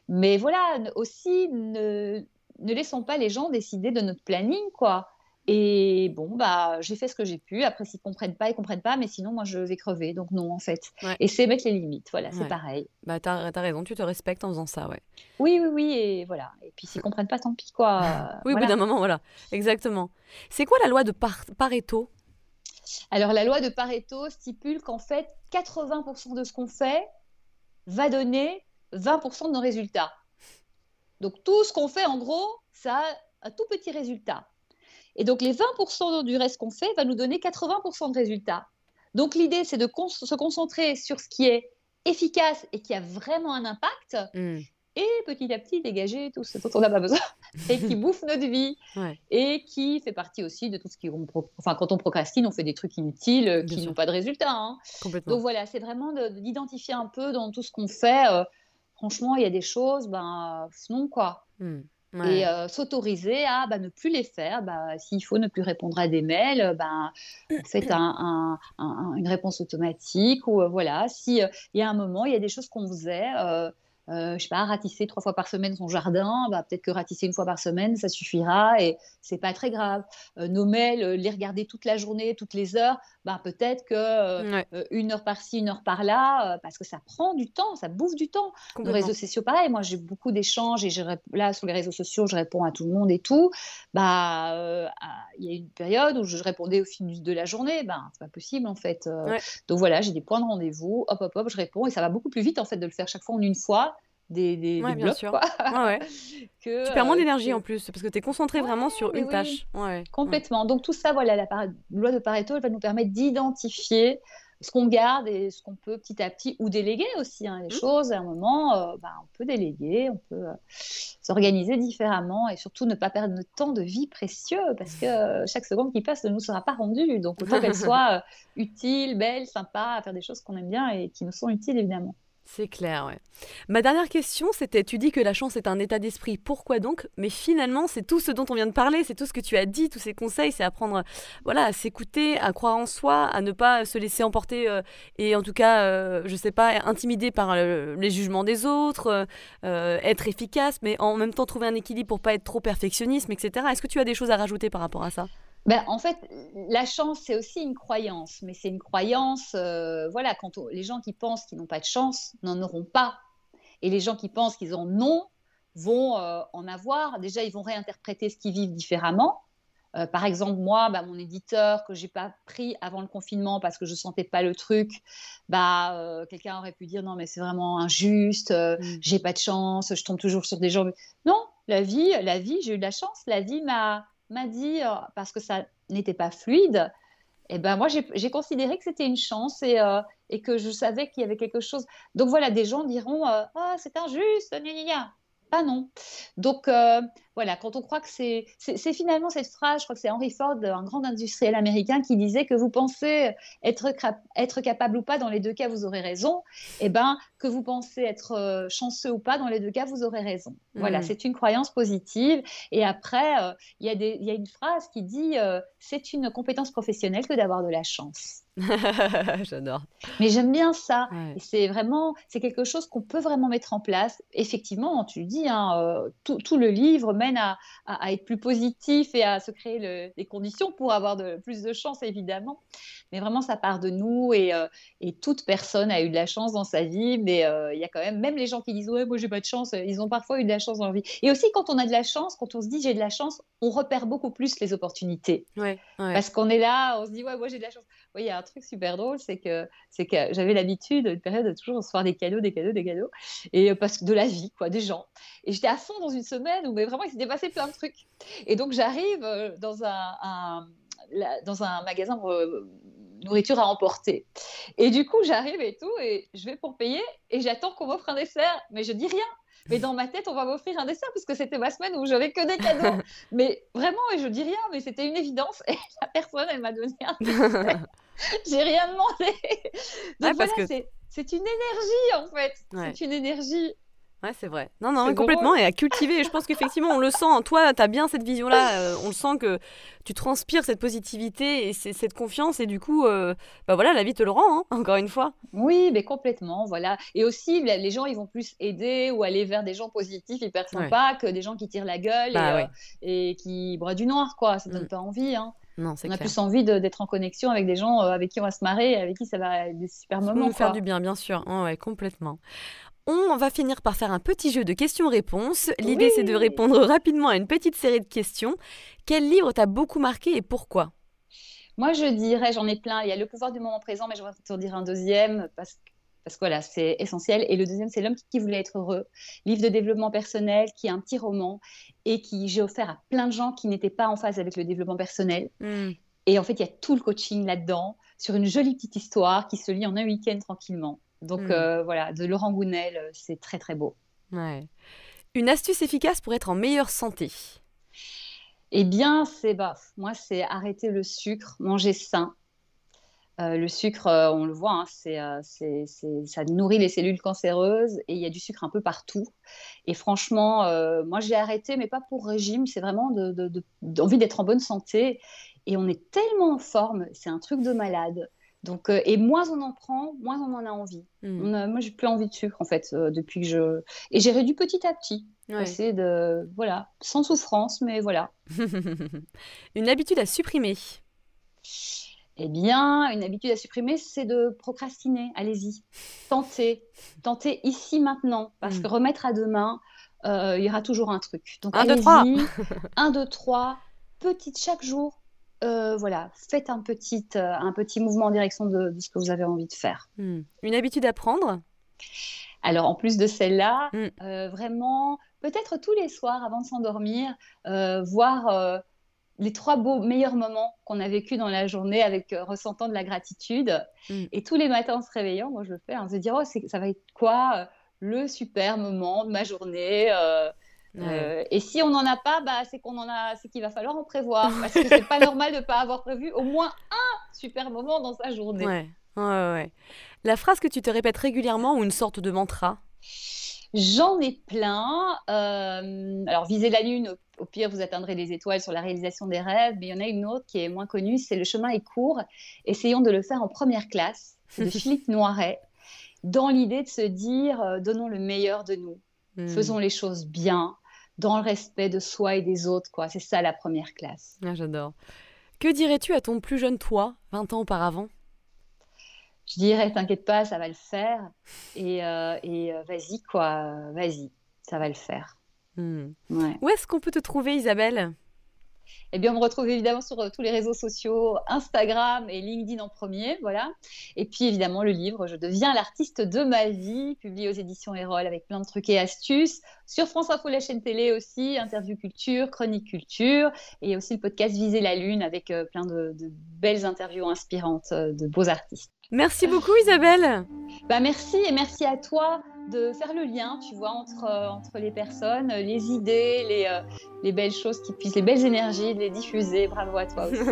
Mais voilà, aussi, ne, ne laissons pas les gens décider de notre planning, quoi. Et bon, bah, j'ai fait ce que j'ai pu. Après, s'ils comprennent pas, ils comprennent pas. Mais sinon, moi, je vais crever. Donc, non, en fait. Et c'est mettre les limites. Voilà, c'est pareil. Bah, tu as, raison. Tu te respectes en faisant ça, ouais. Oui, oui, oui. Et voilà. Et puis, s'ils comprennent pas, tant pis, quoi. oui, au bout d'un moment, voilà. Exactement. C'est quoi la loi de Pareto? Alors, la loi de Pareto stipule qu'en fait, 80% de ce qu'on fait va donner 20% de nos résultats. Donc tout ce qu'on fait, en gros, ça a un tout petit résultat. Et donc les 20% du reste qu'on fait va nous donner 80% de résultats. Donc l'idée, c'est de se concentrer sur ce qui est efficace et qui a vraiment un impact. Hmm. Et petit à petit, dégager tout ce dont on n'a pas besoin et qui bouffe notre vie. Et qui fait partie aussi de tout ce qui. Enfin, quand on procrastine, on fait des trucs inutiles euh, qui n'ont pas de résultats. Hein. Donc voilà, c'est vraiment d'identifier un peu dans tout ce qu'on fait. Euh, franchement, il y a des choses, ben, non, quoi. Et euh, s'autoriser à ben, ne plus les faire. Ben, S'il faut ne plus répondre à des mails, faites un, une réponse automatique. Ou euh, voilà, s'il euh, il y a un moment, il y a des choses qu'on faisait euh, je sais pas, ratisser trois fois par semaine son jardin, bah, peut-être que ratisser une fois par semaine, ça suffira et c'est pas très grave. Euh, nos mails, euh, les regarder toute la journée, toutes les heures, bah, peut-être que euh, une heure par-ci, une heure par-là, parce que ça prend du temps, ça bouffe du temps. Nos réseaux sociaux, pareil, moi j'ai beaucoup d'échanges et je, là sur les réseaux sociaux, je réponds à tout le monde et tout. Bah, il y a une période où je répondais au fil de la journée, ben c'est pas possible en fait. Donc voilà, j'ai des points de rendez-vous, hop hop hop, je réponds et ça va beaucoup plus vite en fait de le faire chaque fois en une fois des, des, ouais, bien sûr. que, tu perds moins euh, d'énergie en plus, parce que tu es concentré vraiment sur une tâche. Complètement. Donc tout ça, voilà, la loi de Pareto, elle va nous permettre d'identifier ce qu'on garde et ce qu'on peut petit à petit, ou déléguer aussi hein, les mmh. choses. À un moment, euh, bah, on peut déléguer, on peut euh, s'organiser différemment et surtout ne pas perdre notre temps de vie précieux parce que chaque seconde qui passe ne nous sera pas rendue. Donc autant qu'elle soit utile, belle, sympa, à faire des choses qu'on aime bien et qui nous sont utiles évidemment. C'est clair, ouais. Ma dernière question, c'était, tu dis que la chance est un état d'esprit, pourquoi donc? Mais finalement, c'est tout ce dont on vient de parler, c'est tout ce que tu as dit, tous ces conseils, c'est apprendre voilà, à s'écouter, à croire en soi, à ne pas se laisser emporter euh, et en tout cas, euh, je sais pas, intimider par les jugements des autres, euh, être efficace, mais en même temps trouver un équilibre pour pas être trop perfectionniste, etc. Est-ce que tu as des choses à rajouter par rapport à ça? Ben, en fait, la chance, c'est aussi une croyance, mais c'est une croyance, euh, voilà, quand les gens qui pensent qu'ils n'ont pas de chance n'en auront pas. Et les gens qui pensent qu'ils en ont vont euh, en avoir. Déjà, ils vont réinterpréter ce qu'ils vivent différemment. Euh, par exemple, moi, bah, mon éditeur que j'ai pas pris avant le confinement parce que je sentais pas le truc, bah, quelqu'un aurait pu dire non mais c'est vraiment injuste, mmh. j'ai pas de chance, je tombe toujours sur des gens. Non, la vie, la vie, j'ai eu de la chance. La vie m'a m'a dit, euh, parce que ça n'était pas fluide, eh ben moi j'ai considéré que c'était une chance et, euh, et, que je savais qu'il y avait quelque chose. Donc voilà, des gens diront euh, ah c'est injuste, gna, gna, gna pas non. Donc euh, voilà, quand on croit que c'est, c'est finalement cette phrase, je crois que c'est Henry Ford, un grand industriel américain, qui disait que vous pensez être, être capable ou pas, dans les deux cas, vous aurez raison. Et eh ben que vous pensez être euh, chanceux ou pas, dans les deux cas, vous aurez raison. Voilà, mmh. c'est une croyance positive. Et après, euh, il y, y, a une phrase qui dit c'est une compétence professionnelle que d'avoir de la chance. J'adore. Mais j'aime bien ça. C'est vraiment, c'est quelque chose qu'on peut vraiment mettre en place. Effectivement, tu le dis, hein, euh, tout, le livre mène à, être plus positif et à se créer le, les conditions pour avoir de, plus de chance, évidemment. Mais vraiment, ça part de nous et, euh, et toute personne a eu de la chance dans sa vie. Mais euh, il y a quand même, même les gens qui disent ouais, moi j'ai pas de chance, ils ont parfois eu de la chance dans la vie. Et aussi, quand on a de la chance, quand on se dit j'ai de la chance, on repère beaucoup plus les opportunités. Parce qu'on est là, on se dit ouais, moi j'ai de la chance. Il y a un truc super drôle, c'est que, c'est que j'avais l'habitude, une période, de toujours recevoir des cadeaux, des cadeaux, des cadeaux, et euh, parce que de la vie, quoi, des gens. Et j'étais à fond dans une semaine où mais vraiment il s'était passé plein de trucs. Et donc j'arrive euh, dans un, dans un magasin de euh, nourriture à emporter. Et du coup, j'arrive et tout, et je vais pour payer, et j'attends qu'on m'offre un dessert, mais je dis rien. Mais dans ma tête, on va m'offrir un dessert puisque c'était ma semaine où j'avais que des cadeaux. mais vraiment, et je dis rien, mais c'était une évidence. Et la personne, elle m'a donné un dessert. J'ai rien demandé. Donc voilà, c'est une énergie en fait. C'est une énergie. Ouais, c'est vrai. Non, non, complètement. Et à cultiver. je pense qu'effectivement, on le sent. Toi, tu as bien cette vision-là. Euh, on le sent que tu transpires cette positivité et cette confiance. Et du coup, euh, bah voilà, la vie te le rend, hein, encore une fois. Oui, mais complètement. Voilà. Et aussi, les gens, ils vont plus aider ou aller vers des gens positifs, hyper sympas, que des gens qui tirent la gueule et, bah euh, qui broient du noir, quoi. Ça donne mm. pas envie. Hein. Non, on a plus envie d'être en connexion avec des gens avec qui on va se marrer, avec qui ça va être des super moments. Nous faire du bien, bien sûr. Oh, ouais, complètement. On va finir par faire un petit jeu de questions-réponses. L'idée, c'est de répondre rapidement à une petite série de questions. Quel livre t'a beaucoup marqué et pourquoi? Moi, je dirais, j'en ai plein. Il y a Le pouvoir du moment présent, mais je vais en dire un deuxième parce parce que voilà, c'est essentiel. Et le deuxième, c'est L'homme qui voulait être heureux, livre de développement personnel, qui est un petit roman et qui j'ai offert à plein de gens qui n'étaient pas en phase avec le développement personnel. Hmm. Et en fait, il y a tout le coaching là-dedans, sur une jolie petite histoire qui se lit en un week-end tranquillement. Donc hmm. euh, voilà, de Laurent Gounel, euh, c'est très très beau. Ouais. Une astuce efficace pour être en meilleure santé? Eh bien, c'est bah, moi, c'est arrêter le sucre, manger sain. Euh, le sucre, on le voit, hein, c'est, ça nourrit les cellules cancéreuses et il y a du sucre un peu partout. Et franchement, moi j'ai arrêté, mais pas pour régime, c'est vraiment d'envie d'être en bonne santé. Et on est tellement en forme, c'est un truc de malade. Donc, euh, et moins on en prend, moins on en a envie. Hmm. moi, j'ai plus envie de sucre en fait euh, depuis que je et j'ai réduit petit à petit. Ouais. de voilà, sans souffrance, mais voilà. une habitude à supprimer. Eh bien, une habitude à supprimer, c'est de procrastiner. Allez-y, tentez, tentez ici maintenant, parce hmm. que remettre à demain, euh, il y aura toujours un truc. Donc, un, deux, trois. un, deux, trois, petite chaque jour, euh, voilà, faites un petit, euh, un petit mouvement en direction de, ce que vous avez envie de faire. Hmm. Une habitude à prendre? Alors, en plus de celle-là, hmm. euh, vraiment, peut-être tous les soirs avant de s'endormir, voir les trois beaux meilleurs moments qu'on a vécu dans la journée avec ressentant de la gratitude. Hmm. Et tous les matins en se réveillant, moi je le fais, hein, se dire, oh, ça va être quoi le super moment de ma journée euh, et si on n'en a pas, bah, c'est qu'on en a, c'est qu'il va falloir en prévoir parce que c'est pas normal de ne pas avoir prévu au moins un super moment dans sa journée. Ouais. Ouais, ouais. La phrase que tu te répètes régulièrement ou une sorte de mantra? J'en ai plein. Euh, alors, viser la lune, au, pire, vous atteindrez les étoiles sur la réalisation des rêves. Mais il y en a une autre qui est moins connue, c'est le chemin est court. Essayons de le faire en première classe. de Philippe Noiret, dans l'idée de se dire, euh, donnons le meilleur de nous. Hmm. Faisons les choses bien, dans le respect de soi et des autres. quoi. C'est ça la première classe. Ah, J'adore. Que dirais-tu à ton plus jeune toi, 20 ans auparavant? Je dirais, t'inquiète pas, ça va le faire. Et, euh, et euh, vas-y, quoi, vas-y, ça va le faire. Hmm. Où est-ce qu'on peut te trouver, Isabelle? Eh bien, on me retrouve évidemment sur euh, tous les réseaux sociaux, Instagram et LinkedIn en premier, voilà. Et puis évidemment le livre Je deviens l'artiste de ma vie, publié aux éditions Erol avec plein de trucs et astuces. Sur France Info, la chaîne télé aussi, interview culture, chronique culture, et aussi le podcast Viser la lune avec plein de, de belles interviews inspirantes de beaux artistes. Merci beaucoup Isabelle. Bah merci et merci à toi de faire le lien, tu vois, entre, euh, entre les personnes, les idées, les, euh, les belles choses qui puissent, les belles énergies, de les diffuser. Bravo à toi aussi.